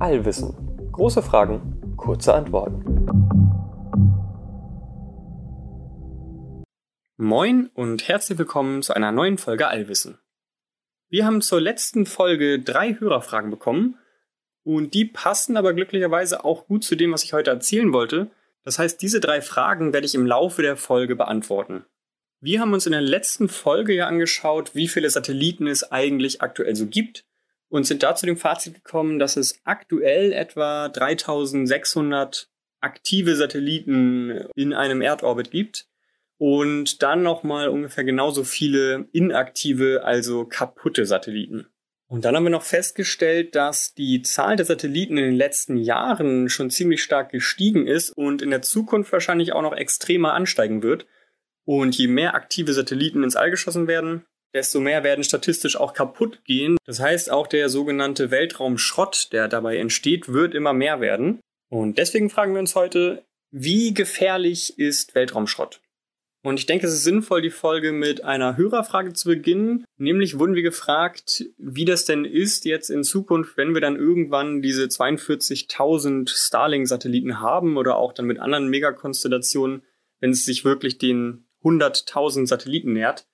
Allwissen. Große Fragen, kurze Antworten. Moin und herzlich willkommen zu einer neuen Folge Allwissen. Wir haben zur letzten Folge drei Hörerfragen bekommen und die passen aber glücklicherweise auch gut zu dem, was ich heute erzählen wollte. Das heißt, diese drei Fragen werde ich im Laufe der Folge beantworten. Wir haben uns in der letzten Folge ja angeschaut, wie viele Satelliten es eigentlich aktuell so gibt und sind da zu dem Fazit gekommen, dass es aktuell etwa 3600 aktive Satelliten in einem Erdorbit gibt und dann nochmal ungefähr genauso viele inaktive, also kaputte Satelliten. Und dann haben wir noch festgestellt, dass die Zahl der Satelliten in den letzten Jahren schon ziemlich stark gestiegen ist und in der Zukunft wahrscheinlich auch noch extremer ansteigen wird. Und je mehr aktive Satelliten ins All geschossen werden, desto mehr werden statistisch auch kaputt gehen. Das heißt, auch der sogenannte Weltraumschrott, der dabei entsteht, wird immer mehr werden. Und deswegen fragen wir uns heute, wie gefährlich ist Weltraumschrott? Und ich denke, es ist sinnvoll, die Folge mit einer Hörerfrage zu beginnen. Nämlich wurden wir gefragt, wie das denn ist jetzt in Zukunft, wenn wir dann irgendwann diese 42.000 Starlink-Satelliten haben oder auch dann mit anderen Megakonstellationen, wenn es sich wirklich den 100.000 Satelliten nähert.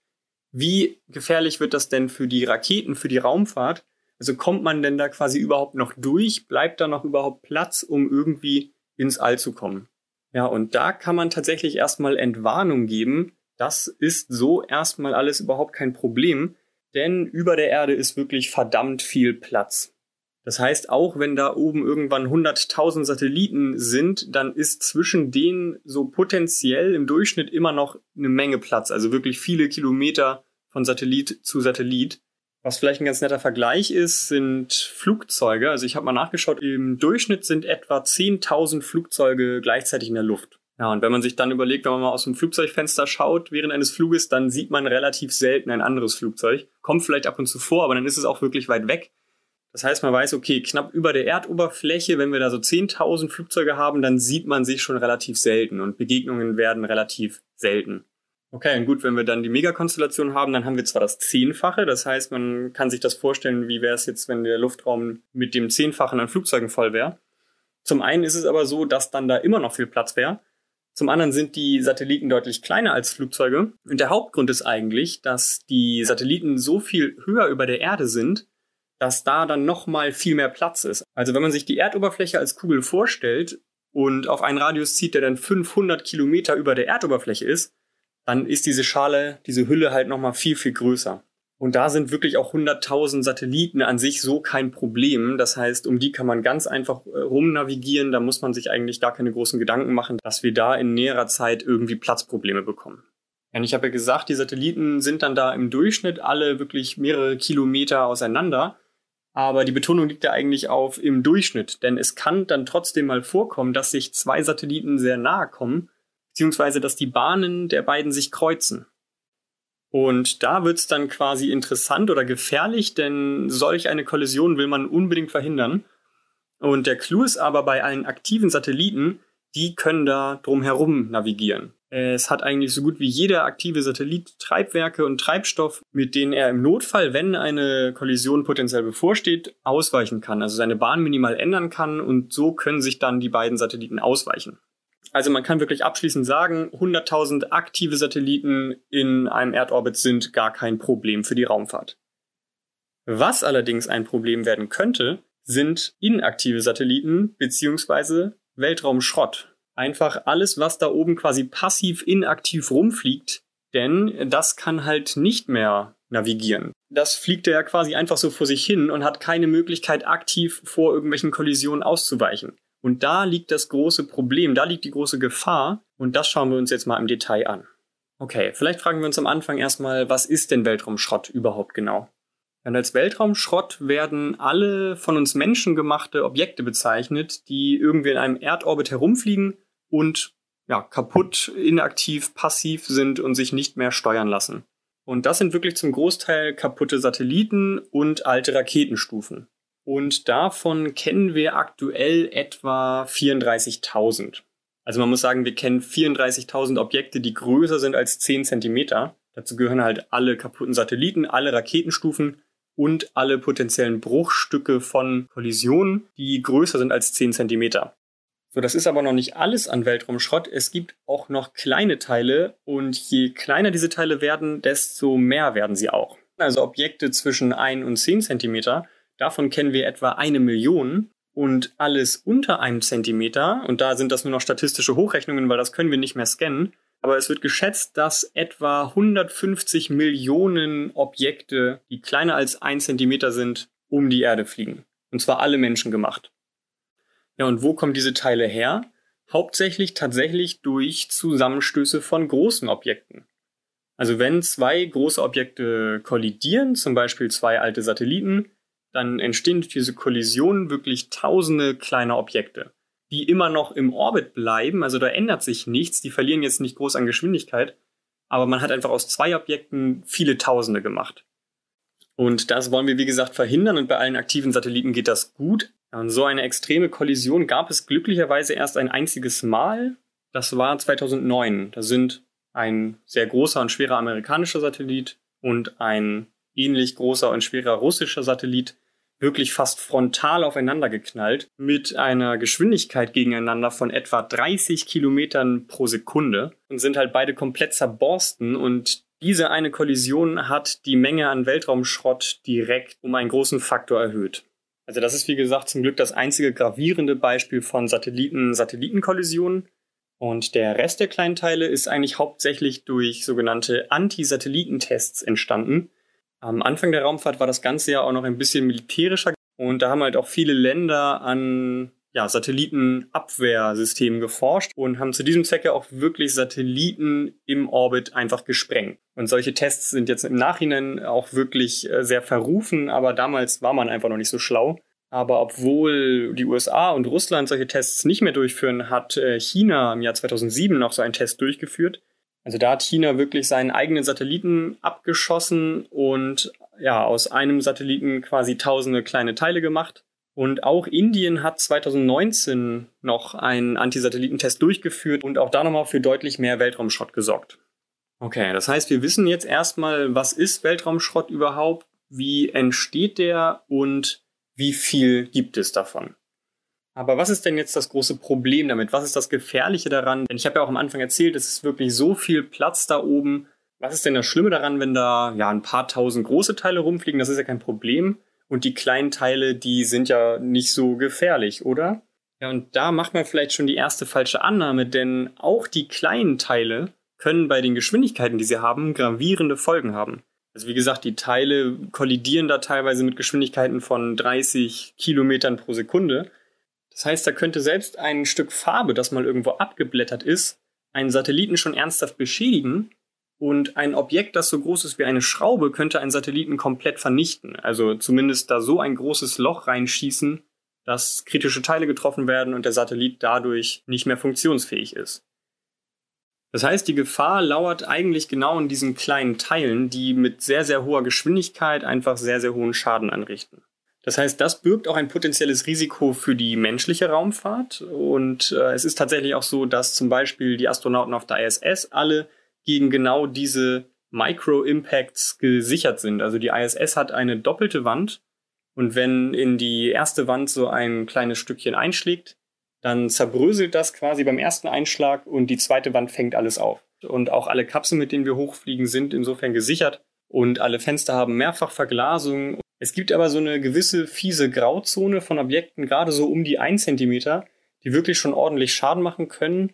Wie gefährlich wird das denn für die Raketen, für die Raumfahrt? Also kommt man denn da quasi überhaupt noch durch? Bleibt da noch überhaupt Platz, um irgendwie ins All zu kommen? Ja, und da kann man tatsächlich erstmal Entwarnung geben. Das ist so erstmal alles überhaupt kein Problem, denn über der Erde ist wirklich verdammt viel Platz. Das heißt, auch wenn da oben irgendwann 100.000 Satelliten sind, dann ist zwischen denen so potenziell im Durchschnitt immer noch eine Menge Platz, also wirklich viele Kilometer von Satellit zu Satellit. Was vielleicht ein ganz netter Vergleich ist, sind Flugzeuge. Also ich habe mal nachgeschaut, im Durchschnitt sind etwa 10.000 Flugzeuge gleichzeitig in der Luft. Ja, und wenn man sich dann überlegt, wenn man mal aus dem Flugzeugfenster schaut während eines Fluges, dann sieht man relativ selten ein anderes Flugzeug. Kommt vielleicht ab und zu vor, aber dann ist es auch wirklich weit weg. Das heißt, man weiß, okay, knapp über der Erdoberfläche, wenn wir da so 10.000 Flugzeuge haben, dann sieht man sich schon relativ selten und Begegnungen werden relativ selten. Okay, und gut, wenn wir dann die Megakonstellation haben, dann haben wir zwar das Zehnfache, das heißt, man kann sich das vorstellen, wie wäre es jetzt, wenn der Luftraum mit dem Zehnfachen an Flugzeugen voll wäre. Zum einen ist es aber so, dass dann da immer noch viel Platz wäre. Zum anderen sind die Satelliten deutlich kleiner als Flugzeuge. Und der Hauptgrund ist eigentlich, dass die Satelliten so viel höher über der Erde sind, dass da dann nochmal viel mehr Platz ist. Also wenn man sich die Erdoberfläche als Kugel vorstellt und auf einen Radius zieht, der dann 500 Kilometer über der Erdoberfläche ist, dann ist diese Schale, diese Hülle halt nochmal viel, viel größer. Und da sind wirklich auch 100.000 Satelliten an sich so kein Problem. Das heißt, um die kann man ganz einfach äh, rumnavigieren. Da muss man sich eigentlich gar keine großen Gedanken machen, dass wir da in näherer Zeit irgendwie Platzprobleme bekommen. Und ich habe ja gesagt, die Satelliten sind dann da im Durchschnitt alle wirklich mehrere Kilometer auseinander. Aber die Betonung liegt ja eigentlich auf im Durchschnitt. Denn es kann dann trotzdem mal vorkommen, dass sich zwei Satelliten sehr nahe kommen beziehungsweise dass die Bahnen der beiden sich kreuzen. Und da wird's dann quasi interessant oder gefährlich, denn solch eine Kollision will man unbedingt verhindern. Und der Clou ist aber bei allen aktiven Satelliten, die können da drumherum navigieren. Es hat eigentlich so gut wie jeder aktive Satellit Treibwerke und Treibstoff, mit denen er im Notfall, wenn eine Kollision potenziell bevorsteht, ausweichen kann, also seine Bahn minimal ändern kann und so können sich dann die beiden Satelliten ausweichen. Also man kann wirklich abschließend sagen, 100.000 aktive Satelliten in einem Erdorbit sind gar kein Problem für die Raumfahrt. Was allerdings ein Problem werden könnte, sind inaktive Satelliten bzw. Weltraumschrott. Einfach alles, was da oben quasi passiv inaktiv rumfliegt, denn das kann halt nicht mehr navigieren. Das fliegt ja quasi einfach so vor sich hin und hat keine Möglichkeit, aktiv vor irgendwelchen Kollisionen auszuweichen. Und da liegt das große Problem, da liegt die große Gefahr und das schauen wir uns jetzt mal im Detail an. Okay, vielleicht fragen wir uns am Anfang erstmal, was ist denn Weltraumschrott überhaupt genau? Denn als Weltraumschrott werden alle von uns Menschen gemachte Objekte bezeichnet, die irgendwie in einem Erdorbit herumfliegen und ja, kaputt, inaktiv, passiv sind und sich nicht mehr steuern lassen. Und das sind wirklich zum Großteil kaputte Satelliten und alte Raketenstufen. Und davon kennen wir aktuell etwa 34.000. Also man muss sagen, wir kennen 34.000 Objekte, die größer sind als 10 Zentimeter. Dazu gehören halt alle kaputten Satelliten, alle Raketenstufen und alle potenziellen Bruchstücke von Kollisionen, die größer sind als 10 Zentimeter. So, das ist aber noch nicht alles an Weltraumschrott. Es gibt auch noch kleine Teile und je kleiner diese Teile werden, desto mehr werden sie auch. Also Objekte zwischen 1 und 10 Zentimeter, davon kennen wir etwa eine Million und alles unter einem Zentimeter, und da sind das nur noch statistische Hochrechnungen, weil das können wir nicht mehr scannen, aber es wird geschätzt, dass etwa 150 Millionen Objekte, die kleiner als ein Zentimeter sind, um die Erde fliegen. Und zwar alle Menschen gemacht. Ja, und wo kommen diese Teile her? Hauptsächlich tatsächlich durch Zusammenstöße von großen Objekten. Also wenn zwei große Objekte kollidieren, zum Beispiel zwei alte Satelliten, dann entstehen durch diese Kollisionen wirklich tausende kleiner Objekte, die immer noch im Orbit bleiben. Also da ändert sich nichts, die verlieren jetzt nicht groß an Geschwindigkeit, aber man hat einfach aus zwei Objekten viele Tausende gemacht. Und das wollen wir, wie gesagt, verhindern und bei allen aktiven Satelliten geht das gut, so eine extreme Kollision gab es glücklicherweise erst ein einziges Mal. Das war 2009. Da sind ein sehr großer und schwerer amerikanischer Satellit und ein ähnlich großer und schwerer russischer Satellit wirklich fast frontal aufeinander geknallt mit einer Geschwindigkeit gegeneinander von etwa 30 Kilometern pro Sekunde und sind halt beide komplett zerborsten und diese eine Kollision hat die Menge an Weltraumschrott direkt um einen großen Faktor erhöht. Also das ist wie gesagt zum Glück das einzige gravierende Beispiel von Satelliten-Satellitenkollisionen. Und der Rest der kleinen Teile ist eigentlich hauptsächlich durch sogenannte Anti-Satellitentests entstanden. Am Anfang der Raumfahrt war das Ganze ja auch noch ein bisschen militärischer und da haben halt auch viele Länder an ja, Satellitenabwehrsystemen geforscht und haben zu diesem Zwecke auch wirklich Satelliten im Orbit einfach gesprengt. Und solche Tests sind jetzt im Nachhinein auch wirklich äh, sehr verrufen, aber damals war man einfach noch nicht so schlau. Aber obwohl die USA und Russland solche Tests nicht mehr durchführen, hat äh, China im Jahr 2007 noch so einen Test durchgeführt. Also da hat China wirklich seinen eigenen Satelliten abgeschossen und ja, aus einem Satelliten quasi tausende kleine Teile gemacht und auch Indien hat 2019 noch einen Antisatellitentest durchgeführt und auch da nochmal für deutlich mehr Weltraumschrott gesorgt. Okay, das heißt, wir wissen jetzt erstmal, was ist Weltraumschrott überhaupt, wie entsteht der und wie viel gibt es davon. Aber was ist denn jetzt das große Problem damit? Was ist das Gefährliche daran? Denn ich habe ja auch am Anfang erzählt, es ist wirklich so viel Platz da oben. Was ist denn das Schlimme daran, wenn da ja ein paar tausend große Teile rumfliegen? Das ist ja kein Problem. Und die kleinen Teile, die sind ja nicht so gefährlich, oder? Ja, und da macht man vielleicht schon die erste falsche Annahme, denn auch die kleinen Teile können bei den Geschwindigkeiten, die sie haben, gravierende Folgen haben. Also wie gesagt, die Teile kollidieren da teilweise mit Geschwindigkeiten von 30 Kilometern pro Sekunde. Das heißt, da könnte selbst ein Stück Farbe, das mal irgendwo abgeblättert ist, einen Satelliten schon ernsthaft beschädigen und ein Objekt, das so groß ist wie eine Schraube, könnte einen Satelliten komplett vernichten. Also zumindest da so ein großes Loch reinschießen, dass kritische Teile getroffen werden und der Satellit dadurch nicht mehr funktionsfähig ist. Das heißt, die Gefahr lauert eigentlich genau in diesen kleinen Teilen, die mit sehr, sehr hoher Geschwindigkeit einfach sehr, sehr hohen Schaden anrichten. Das heißt, das birgt auch ein potenzielles Risiko für die menschliche Raumfahrt. Und äh, es ist tatsächlich auch so, dass zum Beispiel die Astronauten auf der ISS alle gegen genau diese Micro-Impacts gesichert sind. Also die ISS hat eine doppelte Wand und wenn in die erste Wand so ein kleines Stückchen einschlägt, dann zerbröselt das quasi beim ersten Einschlag und die zweite Wand fängt alles auf. Und auch alle Kapseln, mit denen wir hochfliegen, sind insofern gesichert und alle Fenster haben mehrfach Verglasung. Es gibt aber so eine gewisse fiese Grauzone von Objekten, gerade so um die 1 cm, die wirklich schon ordentlich Schaden machen können,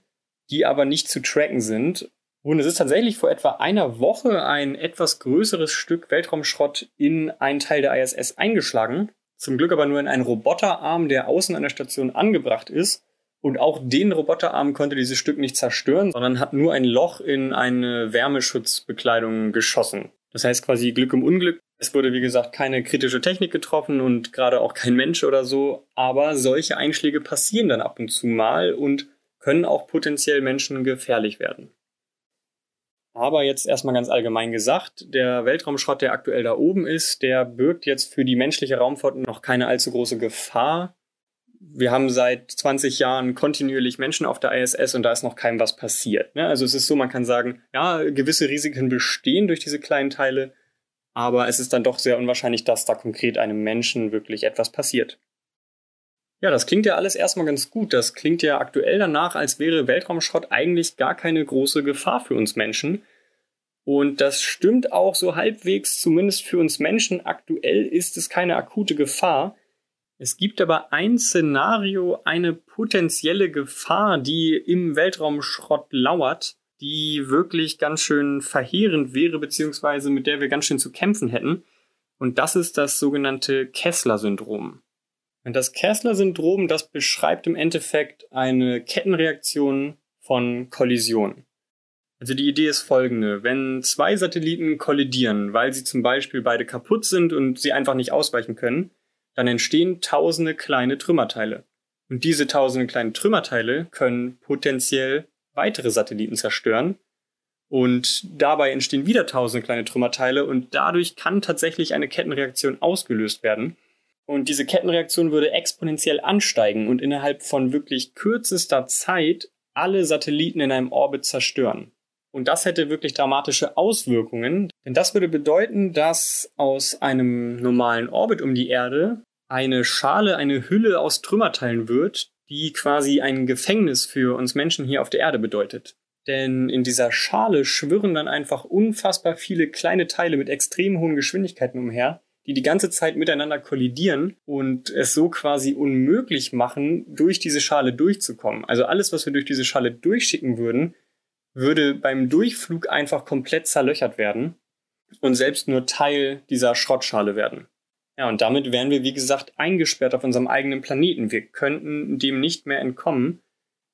die aber nicht zu tracken sind. Und es ist tatsächlich vor etwa einer Woche ein etwas größeres Stück Weltraumschrott in einen Teil der ISS eingeschlagen. Zum Glück aber nur in einen Roboterarm, der außen an der Station angebracht ist. Und auch den Roboterarm konnte dieses Stück nicht zerstören, sondern hat nur ein Loch in eine Wärmeschutzbekleidung geschossen. Das heißt quasi Glück im Unglück. Es wurde, wie gesagt, keine kritische Technik getroffen und gerade auch kein Mensch oder so. Aber solche Einschläge passieren dann ab und zu mal und können auch potenziell Menschen gefährlich werden. Aber jetzt erstmal ganz allgemein gesagt, der Weltraumschrott, der aktuell da oben ist, der birgt jetzt für die menschliche Raumfahrt noch keine allzu große Gefahr. Wir haben seit 20 Jahren kontinuierlich Menschen auf der ISS und da ist noch keinem was passiert. Ne? Also es ist so, man kann sagen, ja, gewisse Risiken bestehen durch diese kleinen Teile, aber es ist dann doch sehr unwahrscheinlich, dass da konkret einem Menschen wirklich etwas passiert. Ja, das klingt ja alles erstmal ganz gut. Das klingt ja aktuell danach, als wäre Weltraumschrott eigentlich gar keine große Gefahr für uns Menschen. Und das stimmt auch so halbwegs, zumindest für uns Menschen. Aktuell ist es keine akute Gefahr. Es gibt aber ein Szenario, eine potenzielle Gefahr, die im Weltraumschrott lauert, die wirklich ganz schön verheerend wäre, beziehungsweise mit der wir ganz schön zu kämpfen hätten. Und das ist das sogenannte Kessler-Syndrom. Und das Kessler-Syndrom, das beschreibt im Endeffekt eine Kettenreaktion von Kollisionen. Also die Idee ist folgende. Wenn zwei Satelliten kollidieren, weil sie zum Beispiel beide kaputt sind und sie einfach nicht ausweichen können, dann entstehen tausende kleine Trümmerteile. Und diese tausende kleinen Trümmerteile können potenziell weitere Satelliten zerstören. Und dabei entstehen wieder tausende kleine Trümmerteile und dadurch kann tatsächlich eine Kettenreaktion ausgelöst werden. Und diese Kettenreaktion würde exponentiell ansteigen und innerhalb von wirklich kürzester Zeit alle Satelliten in einem Orbit zerstören. Und das hätte wirklich dramatische Auswirkungen, denn das würde bedeuten, dass aus einem normalen Orbit um die Erde eine Schale, eine Hülle aus Trümmerteilen wird, die quasi ein Gefängnis für uns Menschen hier auf der Erde bedeutet. Denn in dieser Schale schwirren dann einfach unfassbar viele kleine Teile mit extrem hohen Geschwindigkeiten umher, die die ganze Zeit miteinander kollidieren und es so quasi unmöglich machen, durch diese Schale durchzukommen. Also alles, was wir durch diese Schale durchschicken würden, würde beim Durchflug einfach komplett zerlöchert werden und selbst nur Teil dieser Schrottschale werden. Ja, und damit wären wir, wie gesagt, eingesperrt auf unserem eigenen Planeten. Wir könnten dem nicht mehr entkommen.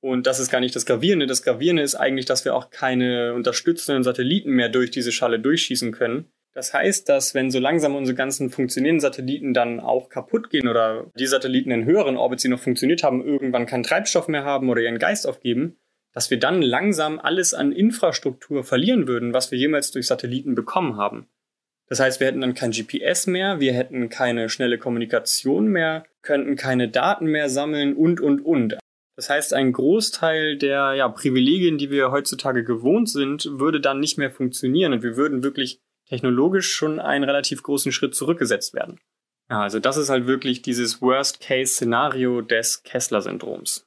Und das ist gar nicht das Gravierende. Das Gravierende ist eigentlich, dass wir auch keine unterstützenden Satelliten mehr durch diese Schale durchschießen können. Das heißt, dass wenn so langsam unsere ganzen funktionierenden Satelliten dann auch kaputt gehen oder die Satelliten in höheren Orbits, die noch funktioniert haben, irgendwann keinen Treibstoff mehr haben oder ihren Geist aufgeben, dass wir dann langsam alles an Infrastruktur verlieren würden, was wir jemals durch Satelliten bekommen haben. Das heißt, wir hätten dann kein GPS mehr, wir hätten keine schnelle Kommunikation mehr, könnten keine Daten mehr sammeln und, und, und. Das heißt, ein Großteil der ja, Privilegien, die wir heutzutage gewohnt sind, würde dann nicht mehr funktionieren und wir würden wirklich technologisch schon einen relativ großen Schritt zurückgesetzt werden. Ja, also das ist halt wirklich dieses Worst-Case-Szenario des Kessler-Syndroms.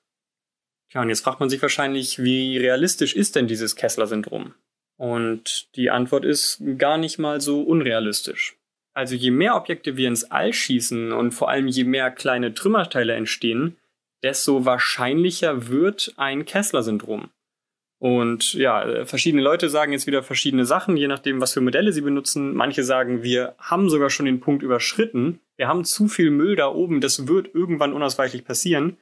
Ja, und jetzt fragt man sich wahrscheinlich, wie realistisch ist denn dieses Kessler-Syndrom? Und die Antwort ist gar nicht mal so unrealistisch. Also je mehr Objekte wir ins All schießen und vor allem je mehr kleine Trümmerteile entstehen, desto wahrscheinlicher wird ein Kessler-Syndrom. Und ja, verschiedene Leute sagen jetzt wieder verschiedene Sachen, je nachdem, was für Modelle sie benutzen. Manche sagen, wir haben sogar schon den Punkt überschritten. Wir haben zu viel Müll da oben, das wird irgendwann unausweichlich passieren.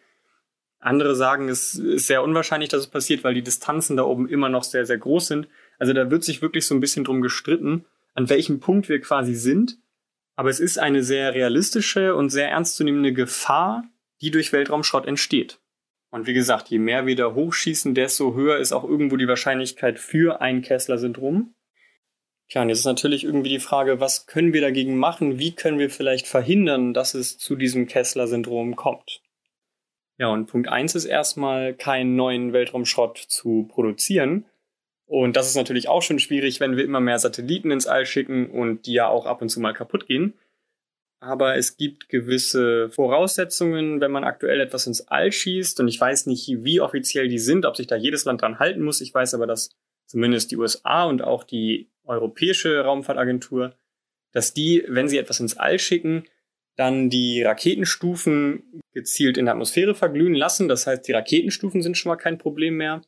Andere sagen, es ist sehr unwahrscheinlich, dass es passiert, weil die Distanzen da oben immer noch sehr, sehr groß sind. Also da wird sich wirklich so ein bisschen drum gestritten, an welchem Punkt wir quasi sind. Aber es ist eine sehr realistische und sehr ernstzunehmende Gefahr, die durch Weltraumschrott entsteht. Und wie gesagt, je mehr wir da hochschießen, desto höher ist auch irgendwo die Wahrscheinlichkeit für ein Kessler-Syndrom. Tja, und jetzt ist natürlich irgendwie die Frage, was können wir dagegen machen? Wie können wir vielleicht verhindern, dass es zu diesem Kessler-Syndrom kommt? Ja, und Punkt eins ist erstmal, keinen neuen Weltraumschrott zu produzieren. Und das ist natürlich auch schon schwierig, wenn wir immer mehr Satelliten ins All schicken und die ja auch ab und zu mal kaputt gehen. Aber es gibt gewisse Voraussetzungen, wenn man aktuell etwas ins All schießt. Und ich weiß nicht, wie offiziell die sind, ob sich da jedes Land dran halten muss. Ich weiß aber, dass zumindest die USA und auch die Europäische Raumfahrtagentur, dass die, wenn sie etwas ins All schicken, dann die Raketenstufen gezielt in der Atmosphäre verglühen lassen. Das heißt, die Raketenstufen sind schon mal kein Problem mehr.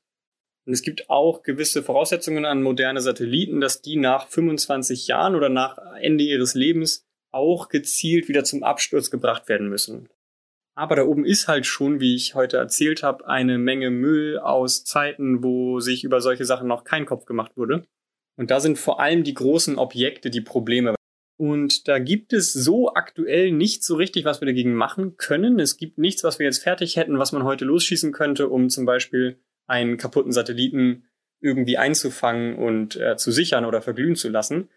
Und es gibt auch gewisse Voraussetzungen an moderne Satelliten, dass die nach 25 Jahren oder nach Ende ihres Lebens auch gezielt wieder zum Absturz gebracht werden müssen. Aber da oben ist halt schon, wie ich heute erzählt habe, eine Menge Müll aus Zeiten, wo sich über solche Sachen noch kein Kopf gemacht wurde. Und da sind vor allem die großen Objekte die Probleme. Und da gibt es so aktuell nicht so richtig, was wir dagegen machen können. Es gibt nichts, was wir jetzt fertig hätten, was man heute losschießen könnte, um zum Beispiel einen kaputten Satelliten irgendwie einzufangen und äh, zu sichern oder verglühen zu lassen.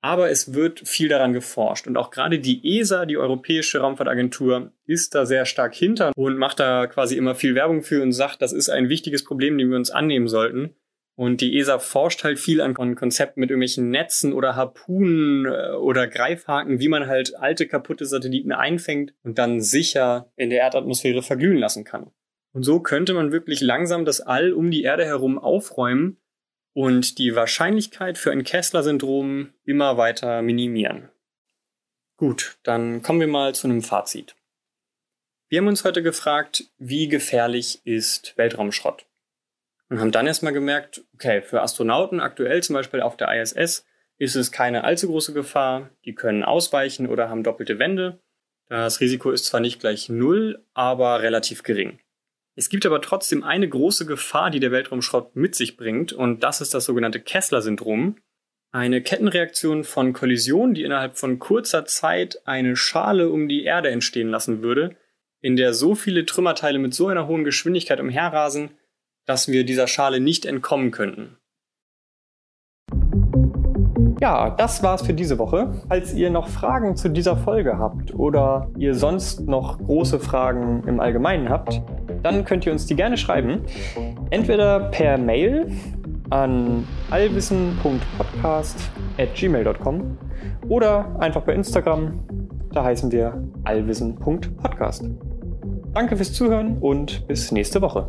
Aber es wird viel daran geforscht. Und auch gerade die ESA, die Europäische Raumfahrtagentur, ist da sehr stark hinter und macht da quasi immer viel Werbung für und sagt, das ist ein wichtiges Problem, dem wir uns annehmen sollten. Und die ESA forscht halt viel an Konzepten mit irgendwelchen Netzen oder Harpunen äh, oder Greifhaken, wie man halt alte, kaputte Satelliten einfängt und dann sicher in der Erdatmosphäre verglühen lassen kann. Und so könnte man wirklich langsam das All um die Erde herum aufräumen und die Wahrscheinlichkeit für ein Kessler-Syndrom immer weiter minimieren. Gut, dann kommen wir mal zu einem Fazit. Wir haben uns heute gefragt, wie gefährlich ist Weltraumschrott? Und haben dann erstmal gemerkt, okay, für Astronauten aktuell zum Beispiel auf der ISS ist es keine allzu große Gefahr. Die können ausweichen oder haben doppelte Wände. Das Risiko ist zwar nicht gleich null, aber relativ gering. Es gibt aber trotzdem eine große Gefahr, die der Weltraumschrott mit sich bringt, und das ist das sogenannte Kessler-Syndrom. Eine Kettenreaktion von Kollisionen, die innerhalb von kurzer Zeit eine Schale um die Erde entstehen lassen würde, in der so viele Trümmerteile mit so einer hohen Geschwindigkeit umherrasen, dass wir dieser Schale nicht entkommen könnten. Ja, das war's für diese Woche. Falls ihr noch Fragen zu dieser Folge habt oder ihr sonst noch große Fragen im Allgemeinen habt, dann könnt ihr uns die gerne schreiben. Entweder per Mail an allwissen.podcast.gmail.com oder einfach bei Instagram. Da heißen wir allwissen.podcast. Danke fürs Zuhören und bis nächste Woche.